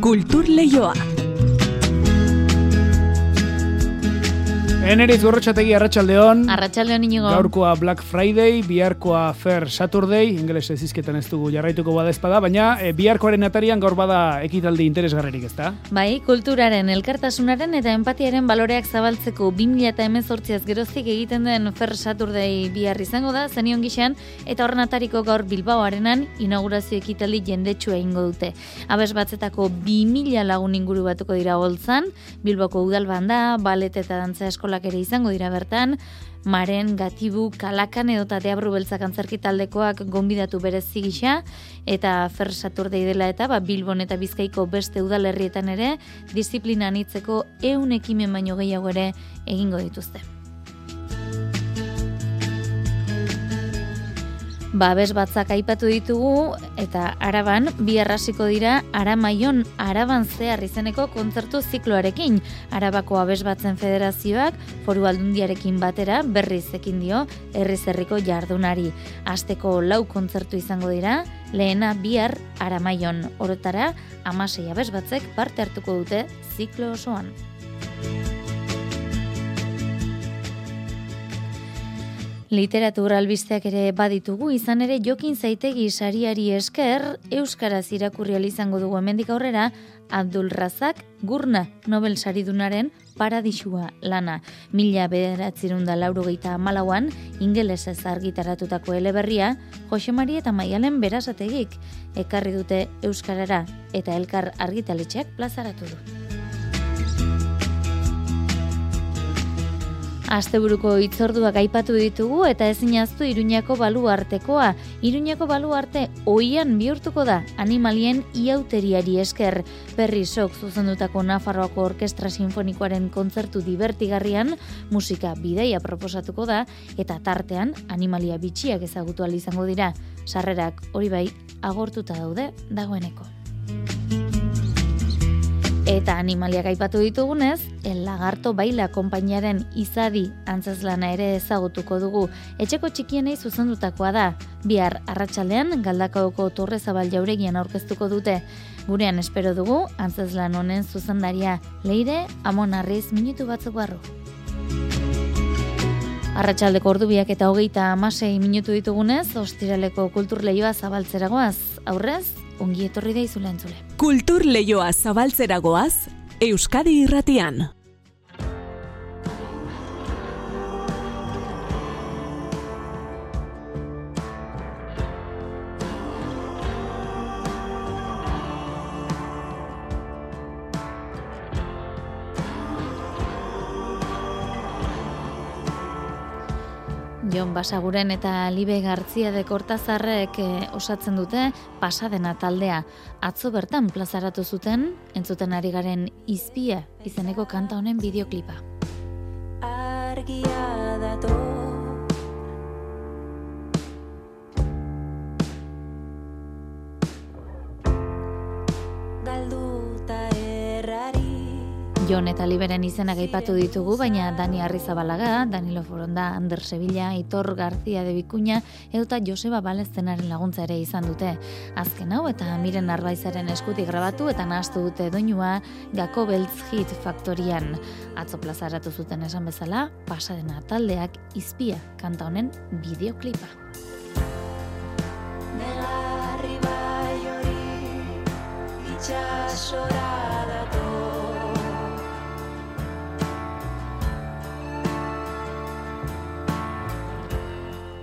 Kultur Leioa. Eneriz gorrotxategi arratsaldeon. Arratsaldeon inigo. Gaurkoa Black Friday, biharkoa Fair Saturday, ingeles ezizketan ez dugu jarraituko bada espada, baina e, biharkoaren atarian gaur bada ekitaldi interesgarrerik ezta? Bai, kulturaren, elkartasunaren eta empatiaren baloreak zabaltzeko 2018az geroztik egiten den Fair Saturday bihar izango da, zenion gixan, eta horren atariko gaur Bilbao arenan inaugurazio ekitaldi jendetsua ingo dute. Abes batzetako 2000 lagun inguru batuko dira holtzan, Bilboko udalbanda, balet eta dantza eskola ere izango dira bertan, Maren, Gatibu, Kalakan edo eta Deabru Beltzak antzerki taldekoak gonbidatu berezi gisa, eta Fer Saturdei dela eta ba, Bilbon eta Bizkaiko beste udalerrietan ere, disiplina anitzeko eun ekimen baino gehiago ere egingo dituzte. Babes batzak aipatu ditugu eta araban bi arrasiko dira aramaion araban zehar izeneko kontzertu zikloarekin. Arabako abes batzen federazioak foru aldundiarekin batera berriz ekin dio herrizerriko jardunari. Asteko lau kontzertu izango dira, lehena bihar aramaion. Orotara, amasei abes batzek parte hartuko dute ziklo osoan. Literatura albisteak ere baditugu, izan ere jokin zaitegi sariari esker, Euskaraz irakurri izango dugu hemendik aurrera, Abdul Razak Gurna Nobel saridunaren paradisua lana. Mila bederatzerun da lauro geita amalauan, ingelesez argitaratutako eleberria, Jose Maria eta Maialen berasategik, ekarri dute Euskarara eta elkar argitaletxeak plazaratu du. Asteburuko itzorduak aipatu ditugu eta ezin aztu Iruñako baluartekoa. Iruñako baluarte oian bihurtuko da animalien iauteriari esker. Perri sok zuzendutako Nafarroako Orkestra Sinfonikoaren kontzertu divertigarrian musika bideia proposatuko da eta tartean animalia bitxiak ezagutu izango dira. Sarrerak hori bai agortuta daude dagoeneko. Eta animaliak aipatu ditugunez, el lagarto baila konpainiaren izadi antzazlana ere ezagutuko dugu. Etxeko txikienei zuzendutakoa da. Bihar arratsaldean galdakaoko torre zabal jauregian aurkeztuko dute. Gurean espero dugu, antzazlan honen zuzendaria leire, amon arriz minutu batzuk barru. Arratxaldeko ordubiak eta hogeita amasei minutu ditugunez, ostiraleko kulturleioa zabaltzeragoaz, aurrez, ongi etorri da izula entzule. Kultur leioa zabaltzeragoaz, Euskadi irratian. Basaguren eta Libe Gartzia de Kortazarrek eh, osatzen dute pasadena taldea. Atzo bertan plazaratu zuten, entzuten ari garen izpia izeneko kanta honen bideoklipa. Argia dator Jon eta Liberen izena gaipatu ditugu, baina Dani Arrizabalaga, Danilo Foronda, Ander Sevilla, Itor García de Bikuña, eta Joseba Baleztenaren laguntza ere izan dute. Azken hau eta miren arbaizaren eskutik grabatu eta nahaztu dute doinua Gako Beltz Hit Faktorian. Atzo plazaratu zuten esan bezala, pasadena taldeak izpia kanta honen bideoklipa. Negarri bai hori, itxasora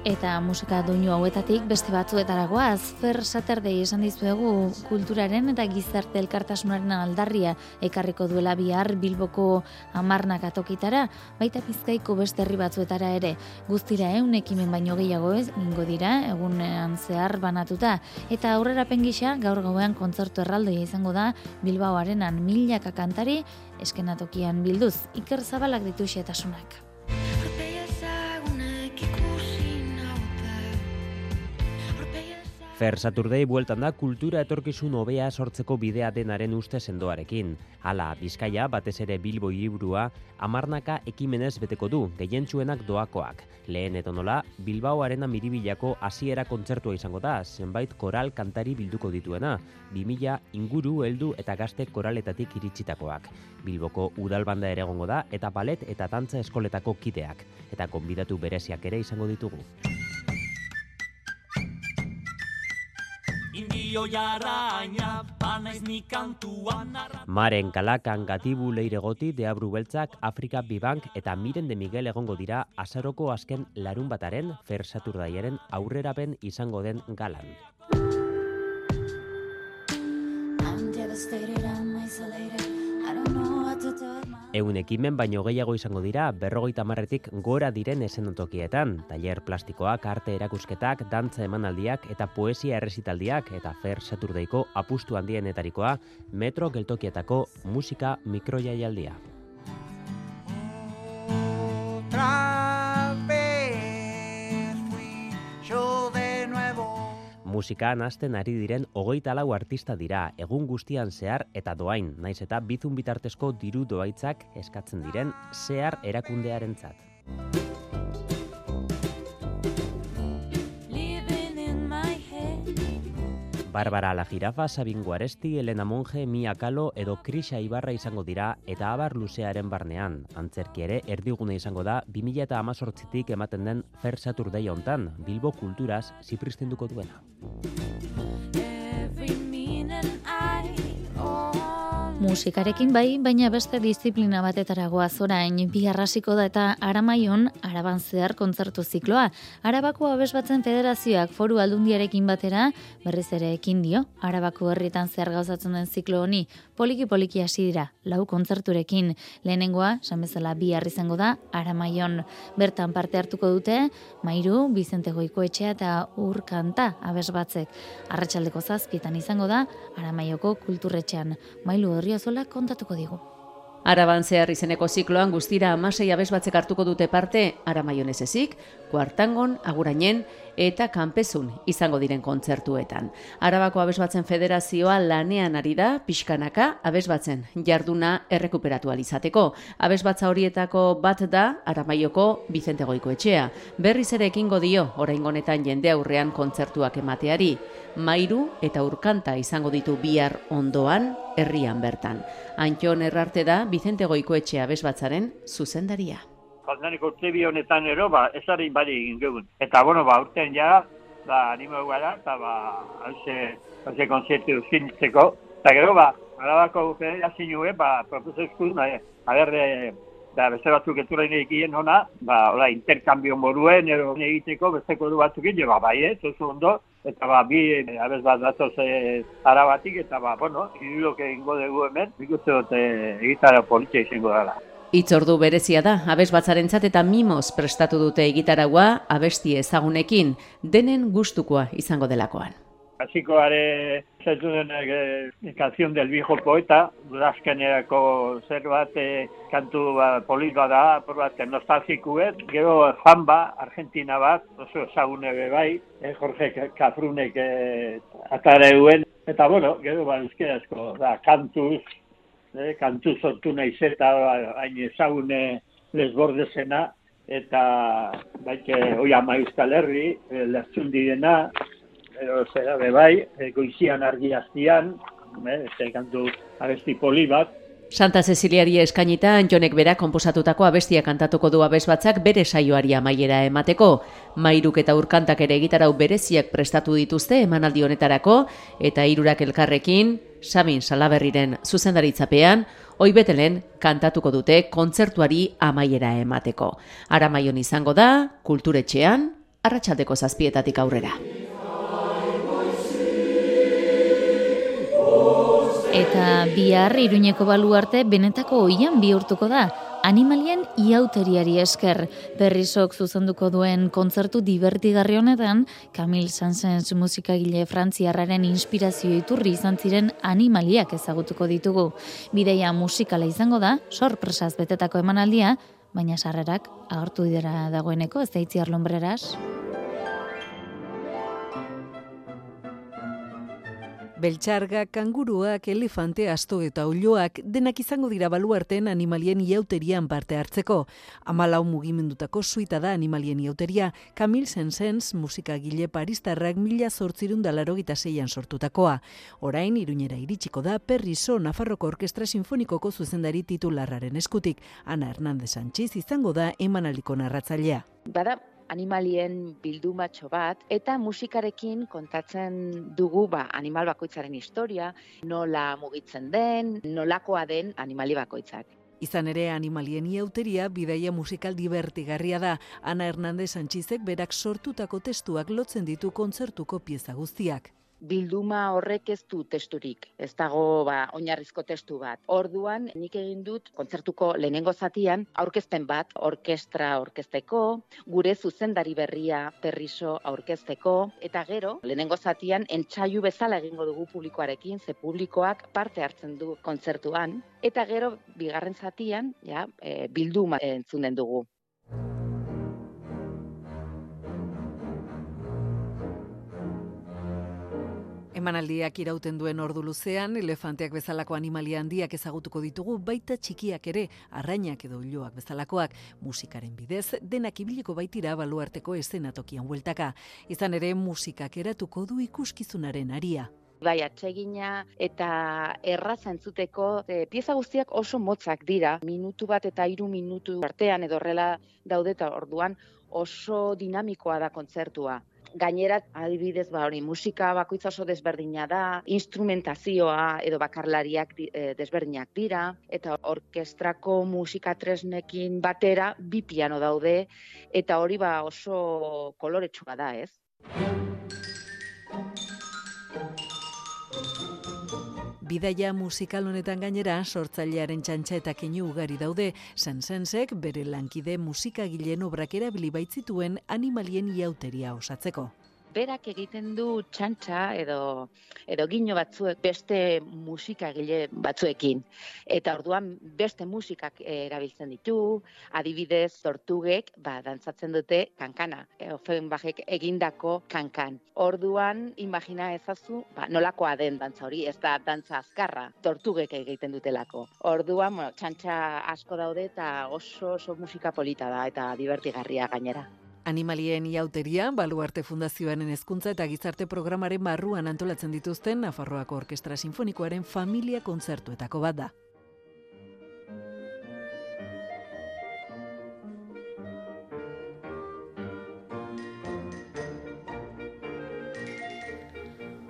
Eta musika doinu hauetatik beste batzuetaragoaz, Fer Saturday esan dizuegu kulturaren eta gizarte elkartasunaren aldarria ekarriko duela bihar Bilboko amarnak atokitara, baita pizkaiko beste herri batzuetara ere. Guztira eun ekimen baino gehiago ez, ingo dira, egunean zehar banatuta. Eta aurrera pengisa, gaur gauean kontzertu erraldoia izango da Bilbaoarenan milaka kantari eskenatokian bilduz. Iker zabalak ditu xetasunak. Fer Saturdei bueltan da kultura etorkizun hobea sortzeko bidea denaren uste sendoarekin. Hala, Bizkaia, batez ere Bilbo hiriburua, amarnaka ekimenez beteko du, gehientsuenak doakoak. Lehen eto nola, Bilbao arena miribilako hasiera kontzertua izango da, zenbait koral kantari bilduko dituena, 2000 inguru, heldu eta gazte koraletatik iritsitakoak. Bilboko udalbanda ere egongo da, eta balet eta tantza eskoletako kideak, eta konbidatu bereziak ere izango ditugu. Indio jarraina, banaiz ni kantuan Maren Kalakan Gatibu Leiregoti Deabru Beltzak Afrika Bibank eta Miren de Miguel egongo dira azaroko azken larun bataren Fer Saturdaiaren aurrerapen izango den galan. I'm devastated, I'm isolated. I don't know Eun ekimen baino gehiago izango dira berrogeita marretik gora diren esenotokietan, taller plastikoak, arte erakusketak, dantza emanaldiak eta poesia errezitaldiak eta Fer Saturdaiko apustu handienetarikoa metro geltokietako musika mikroiaialdia. Musikan hasten ari diren hogeita lau artista dira, egun guztian zehar eta doain, naiz eta bizun bitartezko diru doaitzak eskatzen diren zehar erakundearentzat. Barbara La Jirafa, Sabin Guaresti, Elena Monge, Mia Kalo edo Krisa Ibarra izango dira eta abar luzearen barnean. Antzerki ere erdigune izango da 2018tik ematen den Fer Saturday hontan, Bilbo kulturaz zipristinduko duena. Musikarekin bai, baina beste disiplina batetara goaz orain, bi da eta aramaion, araban zehar kontzertu zikloa. Arabako abesbatzen federazioak foru aldundiarekin batera, berriz ere ekin dio, arabako herritan zehar gauzatzen den ziklo honi, poliki-poliki hasi dira, lau kontzerturekin. Lehenengoa, esan bezala bi izango da, aramaion. Bertan parte hartuko dute, Mairu, Bizente Goikoetxea eta Urkanta abesbatzek. Arratsaldeko zazpietan izango da, aramaioko kulturretxean. Mailu Orriozola kontatuko digu. Araban zehar izeneko zikloan guztira amasei abesbatzek hartuko dute parte Aramaion ez ezik, kuartangon, agurainen eta kanpezun izango diren kontzertuetan. Arabako abesbatzen federazioa lanean ari da pixkanaka abesbatzen jarduna errekuperatu alizateko. Abesbatza horietako bat da Aramaioko Bizente Goikoetxea. Berriz ere ekingo dio oraingo honetan jende aurrean kontzertuak emateari. Mairu eta Urkanta izango ditu bihar ondoan herrian bertan. Antxon errarte da Bizente Goikoetxea abesbatzaren zuzendaria. Jodaneko urte bi honetan ero, ba, ezari bari egin dugun. Eta, bueno, ba, urten ja, ba, animo gara, eta, ba, hauze, hauze konzertu zintzeko. Eta gero, ba, arabako federazio nue, ba, profesor ba, a ber, e, da, beste batzuk eturain egiten hona, ba, hola, interkambio moruen, ero egiteko, besteko du batzuk egin, ba, bai, ez, oso ondo, eta ba, bi, e, abez bat datoz e, arabatik, eta ba, bueno, irudok egingo dugu hemen, nik uste dut e, egitara politia izango dela. Itzordu berezia da, abesbatzarentzat eta mimoz prestatu dute egitaragua abesti ezagunekin, denen gustukoa izango delakoan. Hasiko are zaitu denak eh, canción del viejo poeta, udazkenerako zer bat eh, kantu ba, polit bat da, por bat nostalgikuet, gero Zamba, Argentina bat, oso ezagune be bai, eh, Jorge Kafrunek eh, atara euen, eta bueno, gero ba, euskerazko, da, kantuz, eh, kantu sortu naiz eta hain ezagune lesbordezena, eta baike oi ama euskal herri, e, lertxundirena, ero zera be bai, e, goizian argi aztian, e, ze kantu abesti poli bat, Santa Ceciliari eskainita Antjonek bera konposatutako abestia kantatuko du abesbatzak bere saioari amaiera emateko. Mairuk eta urkantak ere egitarau bereziak prestatu dituzte emanaldi honetarako eta hirurak elkarrekin Sabin Salaberriren zuzendaritzapean Hoi betelen kantatuko dute kontzertuari amaiera emateko. Aramaion izango da, kulturetxean, arratsaldeko zazpietatik aurrera. Eta bihar iruñeko baluarte benetako oian bihurtuko da. Animalien iauteriari esker berrizok zuzenduko duen kontzertu divertigarri honetan, Camille Sansens musikagile frantziarraren inspirazio iturri izan ziren animaliak ezagutuko ditugu. Bideia musikala izango da, sorpresaz betetako emanaldia, baina sarrerak agertu dira dagoeneko, ez da itziar lombreras. Beltxarga, kanguruak, elefante, asto eta olioak denak izango dira baluarten animalien iauterian parte hartzeko. Amalau mugimendutako suita da animalien iauteria, Kamil Sensens musikagile paristarrak mila zortzirun dalaro zeian sortutakoa. Orain, iruñera iritsiko da, Perriso Nafarroko Orkestra Sinfonikoko zuzendari titularraren eskutik. Ana Hernandez Sánchez izango da emanaliko narratzailea. Bada, animalien bildumatxo bat, eta musikarekin kontatzen dugu ba, animal bakoitzaren historia, nola mugitzen den, nolakoa den animali bakoitzak. Izan ere animalien iauteria bidaia musikal divertigarria da. Ana Hernandez Sanchizek berak sortutako testuak lotzen ditu kontzertuko pieza guztiak bilduma horrek ez du testurik, ez dago ba, oinarrizko testu bat. Orduan, nik egin dut kontzertuko lehenengo zatian, aurkezpen bat, orkestra orkesteko, gure zuzendari berria perriso aurkezteko, eta gero, lehenengo zatian, entxaiu bezala egingo dugu publikoarekin, ze publikoak parte hartzen du kontzertuan, eta gero, bigarren zatian, ja, e, bilduma entzunen dugu. Emanaldiak irauten duen ordu luzean, elefanteak bezalako animalia handiak ezagutuko ditugu, baita txikiak ere, arrainak edo iloak bezalakoak, musikaren bidez, denak ibiliko baitira baluarteko eszenatokian hueltaka. Izan ere, musikak eratuko du ikuskizunaren aria. Bai, atsegina eta erraza entzuteko e, pieza guztiak oso motzak dira. Minutu bat eta hiru minutu artean edo horrela daudeta orduan oso dinamikoa da kontzertua. Gainera, adibidez, ba, hori, musika bakoitza oso desberdina da, instrumentazioa edo bakarlariak e, desberdinak dira, eta orkestrako musika tresnekin batera bi piano daude, eta hori ba oso koloretsua da, ez? Bidaia musikal honetan gainera sortzailearen txantxa eta keinu ugari daude, sensensek bere lankide musikagileen obrak erabili baitzituen animalien iauteria osatzeko berak egiten du txantxa edo edo gino batzuek beste musikagile batzuekin. Eta orduan beste musikak erabiltzen ditu. Adibidez tortugek ba dantzatzen dute kankana. E, Offenbachek egindako kankan. Orduan imagina ezazu ba nolakoa den dantza hori ez da dantza azkarra tortugek egiten dutelako. Orduan bueno txantxa asko daude eta oso oso musika polita da eta divertigarria gainera Animalien iauteria, Baluarte Fundazioaren hezkuntza eta gizarte programaren barruan antolatzen dituzten Nafarroako Orkestra Sinfonikoaren familia kontzertuetako bat da.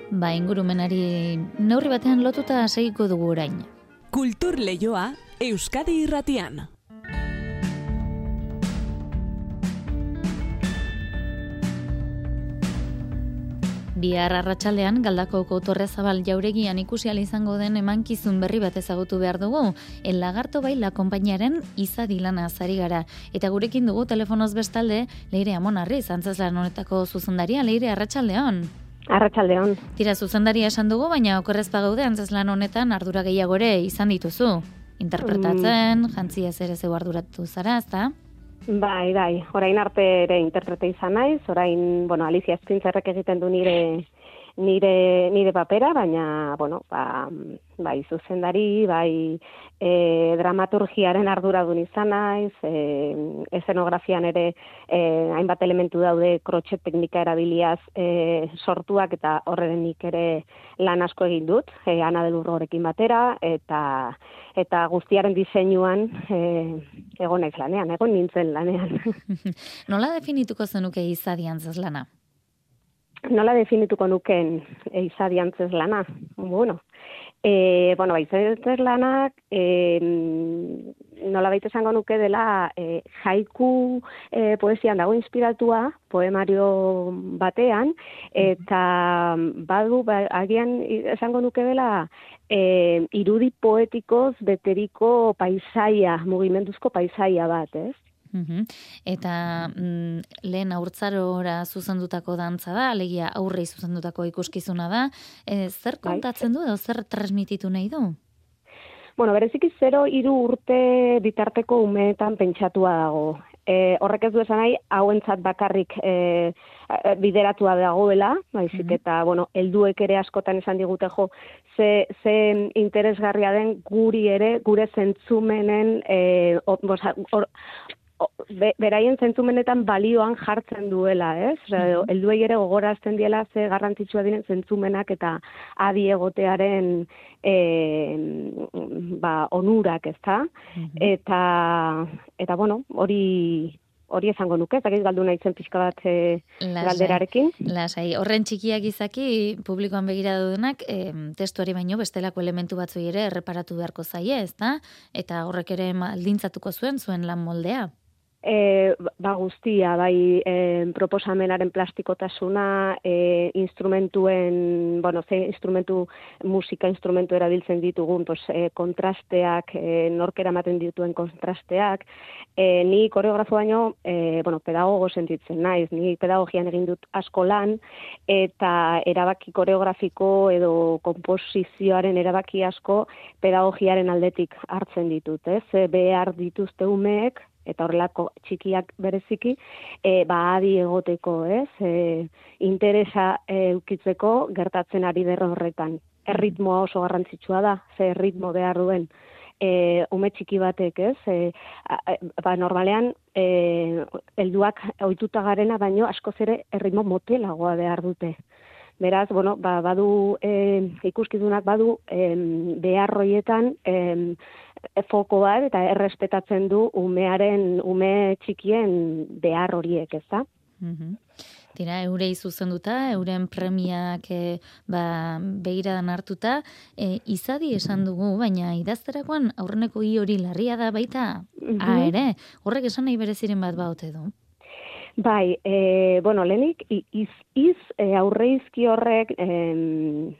Ba, ingurumenari neurri batean lotuta segiko dugu orain. Kultur Leioa Euskadi Irratian. Bihar arratsaldean galdakoko torrezabal jauregian ikusi izango den emankizun berri bat ezagutu behar dugu. El lagarto bai la konpainiaren izadilana azari gara. Eta gurekin dugu telefonoz bestalde, leire amonarri, zantzazlan honetako zuzendaria, leire arratsaldean. Arratxaldeon. Tira zuzendaria esan dugu, baina okorrez pagaude antzazlan honetan ardura gehiagore izan dituzu. Interpretatzen, mm. jantzia zer zeu arduratu zara, ezta? Bai, bai, orain arte ere interprete izan naiz, orain, bueno, Alicia Spintzerrek egiten du nire nire nire papera, baina bueno, ba, bai zuzendari, bai e, dramaturgiaren arduradun izan naiz, e, esenografian ere e, hainbat elementu daude krotxe teknika erabiliaz e, sortuak eta horrenik ere lan asko egin dut, e, Ana del Urrorekin batera eta eta guztiaren diseinuan e, egon naiz lanean, egon nintzen lanean. Nola definituko zenuke izadian lana? Nola definituko nuken e, izadiantzez lana? Bueno, e, bueno, ba, izadiantzez lanak e, nola baita esango nuke dela e, jaiku e, poesian dago inspiratua, poemario batean, eta badu, ba, agian esango nuke dela e, irudi poetikoz beteriko paisaia, mugimenduzko paisaia bat, ez? Eta mm, lehen aurtzarora zuzendutako dantza da, alegia aurrei zuzendutako ikuskizuna da. E, zer bai. kontatzen du edo zer transmititu nahi du? Bueno, bereziki zero hiru urte bitarteko umeetan pentsatua dago. e, horrek ez du esan nahi, hauentzat bakarrik e, bideratua dagoela, baizik eta, bueno, helduek ere askotan esan digute jo, ze, ze interesgarria den guri ere, gure zentzumenen, e, or, o, be, beraien zentzumenetan balioan jartzen duela, ez? Osea, helduei ere gogorazten diela ze garrantzitsua diren zentzumenak eta adi egotearen e, ba, onurak, ezta? Eta, eta bueno, hori hori esango nuke, ez dakit galdu nahi zen pixka bat e, galderarekin. Lasai, horren txikiak izaki publikoan begira dudenak, e, testuari baino bestelako elementu batzuei ere erreparatu beharko zaie, ezta? Eta horrek ere maldintzatuko zuen zuen lan moldea. E, ba guztia, bai e, proposamenaren plastikotasuna, e, instrumentuen, bueno, ze instrumentu, musika instrumentu erabiltzen ditugun, pues, e, kontrasteak, e, norkera ematen dituen kontrasteak, e, ni koreografo baino, e, bueno, pedagogo sentitzen naiz, ni pedagogian egin dut asko lan, eta erabaki koreografiko edo komposizioaren erabaki asko pedagogiaren aldetik hartzen ditut, ez? E, behar dituzte umeek, eta horrelako txikiak bereziki, e, ba adi egoteko, ez? E, interesa e, ukitzeko gertatzen ari der horretan. Erritmoa oso garrantzitsua da, ze erritmo behar duen e, ume txiki batek, ez? E, a- a- ba, normalean, e, helduak ohituta garena, baino askoz ere erritmo motelagoa behar dute. Beraz, bueno, ba, badu e, ikuskizunak badu e, behar hoietan e, foko bat eta errespetatzen du umearen ume txikien behar horiek, ez da? Mhm. Tira, eurei zuzenduta, euren premiak e, ba, begiradan hartuta, e, izadi esan dugu, baina idazterakoan aurreneko i hori larria da baita, Mhm. ah, ere, horrek esan nahi bereziren bat baute du. Bai, e, bueno, lehenik, iz, iz e, aurreizki horrek em,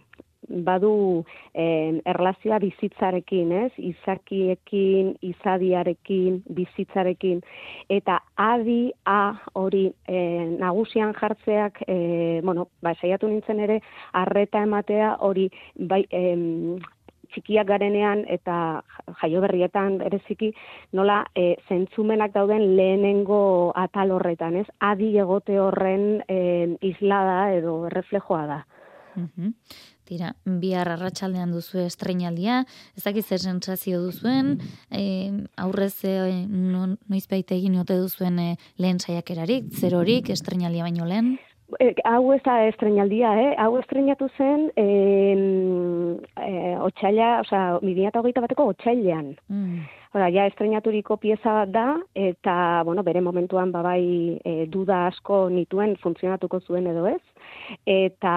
badu em, erlazioa bizitzarekin, ez? Izakiekin, izadiarekin, bizitzarekin, eta adi a hori e, nagusian jartzeak, e, bueno, ba, saiatu nintzen ere, arreta ematea hori, bai, em, txikiak garenean eta jaio berrietan bereziki nola e, zentzumenak dauden lehenengo atal horretan, ez? Adi egote horren e, islada edo reflejoa da. Mhm. Tira, bihar arratsaldean duzu estreinaldia, ez dakit zer sentsazio duzuen, e, aurrez e, no, noizbait egin ote duzuen e, lehen saiakerarik, zerorik, estreinaldia baino lehen? E, hau ez da estrenaldia, eh? Hau estrenatu zen e, e, otxaila, 2008 bateko otxailean. Mm. Hora, ja estrenaturiko pieza bat da, eta, bueno, bere momentuan babai e, duda asko nituen funtzionatuko zuen edo ez. Eta,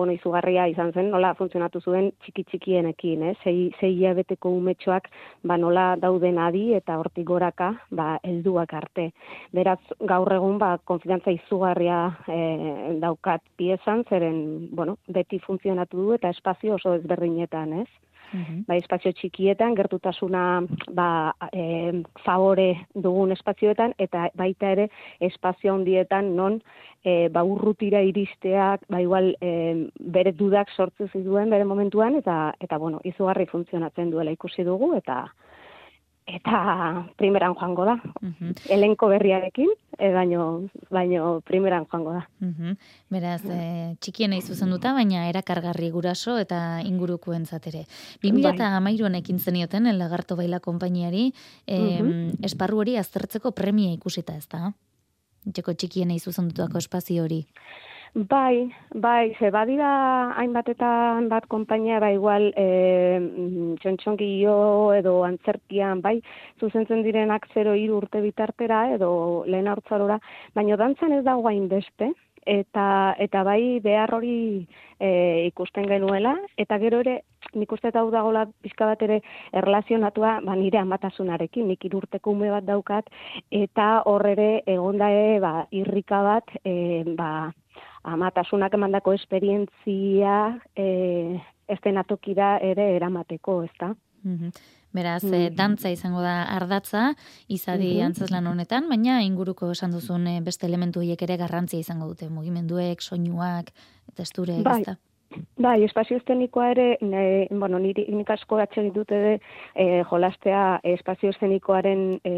bueno, izugarria izan zen, nola funtzionatu zuen txiki-txikienekin, eh? Sei, sei hilabeteko umetxoak, ba, nola dauden adi eta hortik goraka, ba, helduak arte. Beraz, gaur egun, ba, konfidantza izugarria e, daukat piezan, zeren, bueno, beti funtzionatu du eta espazio oso ezberdinetan, ez? Bai espazio txikietan, gertutasuna ba, e, favore dugun espazioetan, eta baita ere espazio handietan non e, ba, urrutira iristeak, ba, igual e, bere dudak sortzu zituen bere momentuan, eta, eta bueno, izugarri funtzionatzen duela ikusi dugu, eta eta primeran joango da. Elenko berriarekin, e, baino, baino primeran joango da. Mhm. Beraz, e, txikiena izuzenduta, baina erakargarri guraso eta ingurukoentzat ere. 2013an ekin zenioten el Lagarto Baila konpainiari, e, Mhm. esparru hori aztertzeko premia ikusita, ez da? Txeko txikiena izuzendutako espazio hori. Bai, bai, ze badira hainbat eta hainbat konpainia, ba igual e, txontxongio edo antzerkian, bai, zuzentzen direnak 0 urte bitartera edo lehen hartzarora, baina dantzan ez dago hainbeste, eta, eta bai behar hori e, ikusten genuela, eta gero ere nik uste eta hau dagoela pixka bat ere erlazionatua ba, nire amatasunarekin, nik irurteko ume bat daukat, eta hor ere egondae ba, irrika bat, e, ba, amatasunak emandako esperientzia e, estenatokira ere eramateko, ezta? Mhm. Beraz, e, dantza izango da ardatza, izadi Mhm. antzeslan honetan, baina inguruko esan duzun e, beste elementu horiek ere garrantzia izango dute, mugimenduek, soinuak, testurek, Bai. ezta? Bai, espazio eszenikoa ere, ne, bueno, niri nik asko atxegin dute de, e, jolastea espazio eszenikoaren e,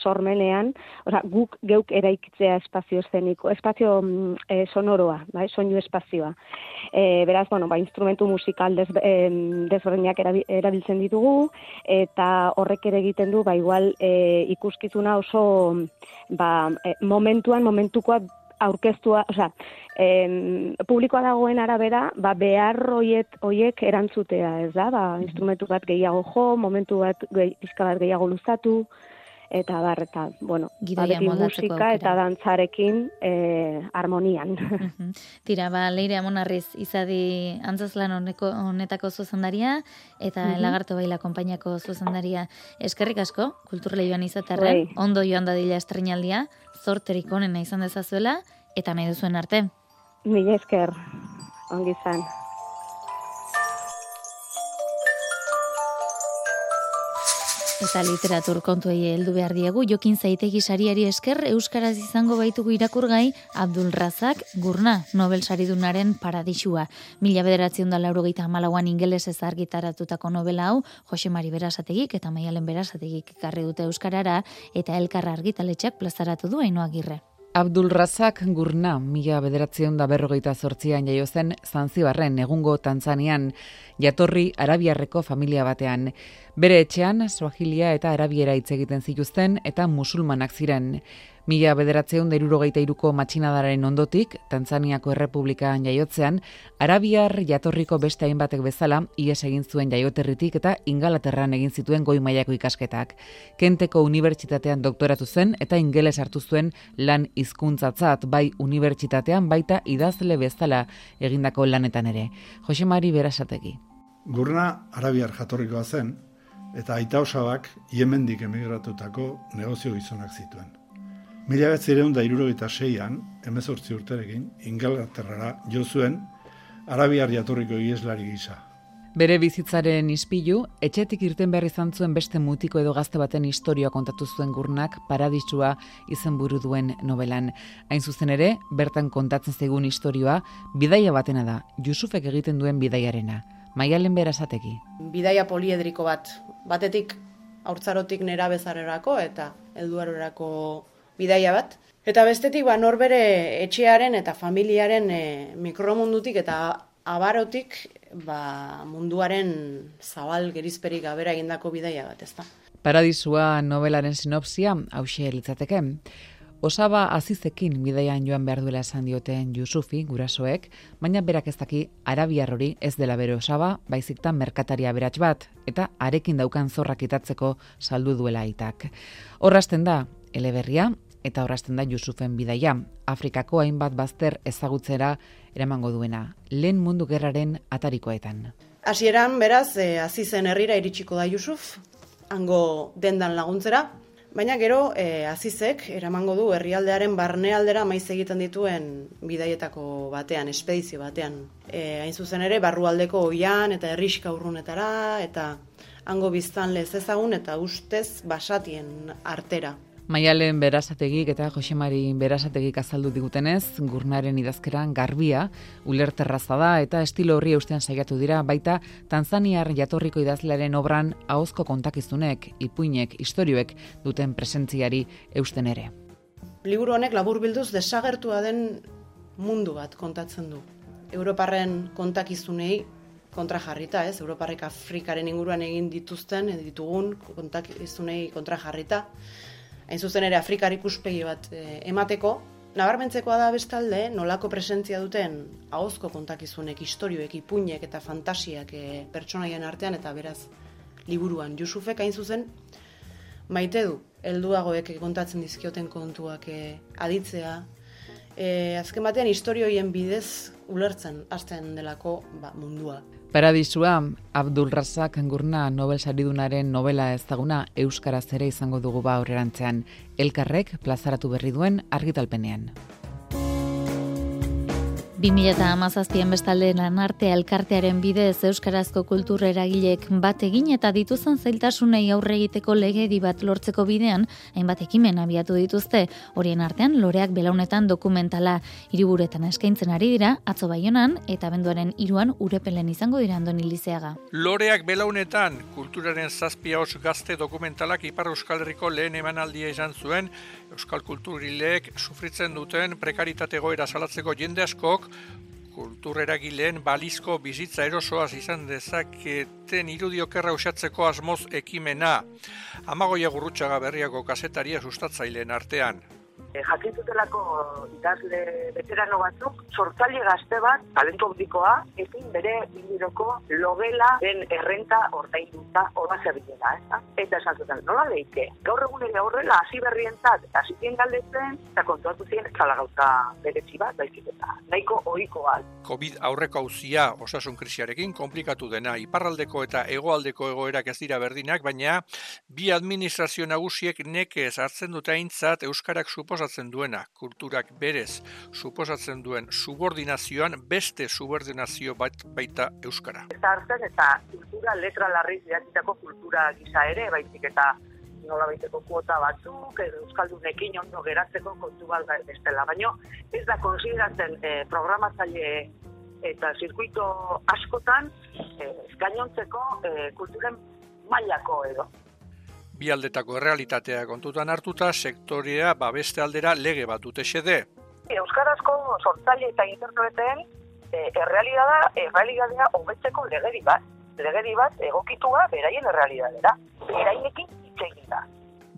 sormenean, osea, guk geuk eraikitzea espazio eszeniko, espazio mm, e, sonoroa, bai, soinu espazioa. E, beraz, bueno, ba, instrumentu musikal des, e, desberdinak erabi- erabiltzen ditugu, eta horrek ere egiten du, ba, igual e, ikuskizuna oso ba, e, momentuan, momentukoa aurkeztua, osea, em, publikoa dagoen arabera, ba, behar hoiet, hoiek erantzutea, ez da? Ba, instrumentu bat gehiago jo, momentu bat gehi, pixka bat gehiago luzatu, eta bar, eta, bueno, ba, Gidoia moldatzeko musika eta aukera. dantzarekin eh, harmonian. Tira, ba, Leire Amonarriz izadi antzazlan honeko, honetako zuzendaria eta Mhm. Lagarto Baila konpainiako zuzendaria. Eskerrik asko, kulturleioan izaterren, Bai. ondo joan dadila estrenaldia, zorterik onena izan dezazuela, eta nahi duzuen arte. Mila esker, ongi izan. Eta literatur kontuei heldu behar diegu, jokin zaitegi sariari esker, Euskaraz izango baitugu irakurgai Abdul Razak Gurna, Nobel saridunaren paradisua. Mila bederatzen da laurogeita amalauan ingelesez argitaratutako novela hau, Jose Mari Berasategik eta Maialen Berasategik ekarri dute Euskarara, eta elkarra argitaletxeak plazaratu du haino agirre. Abdul Razak Gurna, mila bederatzion da berrogeita zortzian jaio zen Zanzibarren egungo Tanzanian, jatorri arabiarreko familia batean. Bere etxean, Swahilia eta arabiera hitz egiten zituzten eta musulmanak ziren. Mila bederatzeun da irurogeita iruko matxinadaren ondotik, Tanzaniako Errepublikan jaiotzean, arabiar jatorriko beste hainbatek bezala, ies egin zuen jaioterritik eta ingalaterran egin zituen goi mailako ikasketak. Kenteko unibertsitatean doktoratu zen eta ingeles hartu zuen lan hizkuntzatzat bai unibertsitatean baita idazle bezala egindako lanetan ere. Jose Mari Berasategi. Gurna arabiar jatorrikoa zen, eta aita osabak Yemendik emigratutako negozio gizonak zituen. Mila betzireun da irurogeita seian, emezortzi urterekin, Ingalaterrara jo zuen, arabiar jatorriko ieslari gisa. Bere bizitzaren ispilu, etxetik irten behar izan zuen beste mutiko edo gazte baten historia kontatu zuen gurnak paradisua izenburu duen novelan. Hain zuzen ere, bertan kontatzen zaigun historioa, bidaia batena da, Jusufek egiten duen bidaiarena. Maialen berasategi. bidaia poliedriko bat. Batetik haurtzarotik nera bezarerako eta helduarorako bidaia bat. Eta bestetik ba norbere etxearen eta familiaren e, mikromundutik eta abarotik ba, munduaren zabal gerizperik gabera egindako bidaia bat, ezta. Paradisua novelaren sinopsia hause litzateke. Osaba azizekin bidaian joan behar duela esan dioten Jusufi, gurasoek, baina berak ez daki arabiar hori ez dela bere osaba, baiziktan merkataria berats bat, eta arekin daukan zorrak itatzeko saldu duela aitak. Horrasten da, eleberria, eta horrasten da Jusufen bidaia, Afrikako hainbat bazter ezagutzera eramango duena, lehen mundu gerraren atarikoetan. Hasieran beraz, e, azizen herrira iritsiko da Yusuf, hango dendan laguntzera, baina gero e, azizek eramango du herrialdearen barnealdera maiz egiten dituen bidaietako batean, espedizio batean. E, hain zuzen ere, barrualdeko oian eta herriska urrunetara, eta hango biztan lez ezagun eta ustez basatien artera. Maialen berasategik eta Josemari berasategik azaldu digutenez, gurnaren idazkeran garbia, ulerterraza da eta estilo horri eustean saiatu dira, baita Tanzaniar jatorriko idazlearen obran ahozko kontakizunek, ipuinek, istorioek duten presentziari eusten ere. Liburu honek laburbilduz desagertua den mundu bat kontatzen du. Europarren kontakizunei kontra jarrita, ez? Europarrek Afrikaren inguruan egin dituzten, ditugun kontakizunei kontra jarrita. Hain zuzen ere Afrikar ikuspegi bat e, emateko, nabarmentzekoa da bestalde nolako presentzia duten ahozko kontakizunek, istorioek, ipuinek eta fantasiak e, pertsonaien artean eta beraz liburuan Jusufek hain zuzen maite du helduagoek kontatzen dizkioten kontuak e, aditzea, e, azken batean historioien bidez ulertzen hasten delako ba, mundua. Paradisua, Abdul Razak Gurna Nobel saridunaren novela ezaguna euskaraz ere izango dugu ba aurrerantzean. Elkarrek plazaratu berri duen argitalpenean. 2008an bestalde lan arte elkartearen bidez Euskarazko kultur eragilek bat egin eta dituzen zailtasunei aurre egiteko legedi bat lortzeko bidean, hainbat ekimen abiatu dituzte, horien artean loreak belaunetan dokumentala hiriburetan eskaintzen ari dira, atzo baionan eta benduaren iruan urepelen izango dira andoni lizeaga. Loreak belaunetan kulturaren zazpia os gazte dokumentalak Ipar Euskal Herriko lehen emanaldia izan zuen, Euskal Kulturilek sufritzen duten prekaritate goera salatzeko jende askok kultureragileen balizko bizitza erosoaz izan dezaketen irudiokerra usatzeko asmoz ekimena. Amagoia gurrutxaga berriako kasetaria sustatzaileen artean e, jakin zutelako idazle veterano batzuk, sortzaile gazte bat, talento handikoa, ezin bere indiroko logela den errenta ordainduta oda zerbilera, ez da? Eta esan zuten, nola leike? Gaur egun ere horrela, hasi berrientzat, eta hasi galdetzen, eta kontuatu ziren, txala gauta beretzi bat, baizik eta nahiko ohikoa. COVID aurreko hauzia osasun krisiarekin komplikatu dena, iparraldeko eta hegoaldeko egoerak ez dira berdinak, baina bi administrazio nagusiek nekez hartzen dute aintzat Euskarak suposatzen duena, kulturak berez suposatzen duen subordinazioan beste subordinazio bat baita euskara. Eta hartzen eta kultura letra larri zidatitako kultura gisa ere, baizik eta nola baiteko kuota batzuk, euskaldunekin ondo geratzeko kontu bat bestela. Baina ez da konsideratzen eh, programatzaile eta zirkuito askotan eh, gainontzeko eh, kulturen mailako edo bi aldetako errealitatea kontutan hartuta sektorea babeste aldera lege bat dute xede. Euskarazko sortzaile eta interneten e, errealidada, errealidadea hobetzeko legeri bat. Legeri bat egokitua beraien errealidadera. Berainekin hitz da.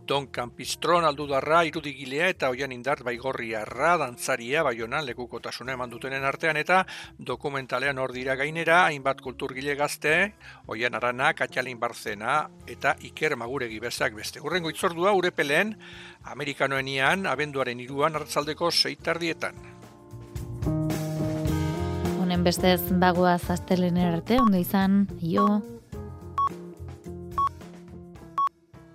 Don Campistron aldudarra irudigilea eta oian indart baigorriarra dantzaria baionan lekukotasuna eman dutenen artean eta dokumentalean hor dira gainera hainbat kulturgile gazte, oian arana, katxalin barzena eta iker maguregi bezak beste. Urrengo itzordua urepelen, amerikanoenian abenduaren iruan hartzaldeko seitardietan. Honen bestez bagoaz astelener arte, ondo izan, jo.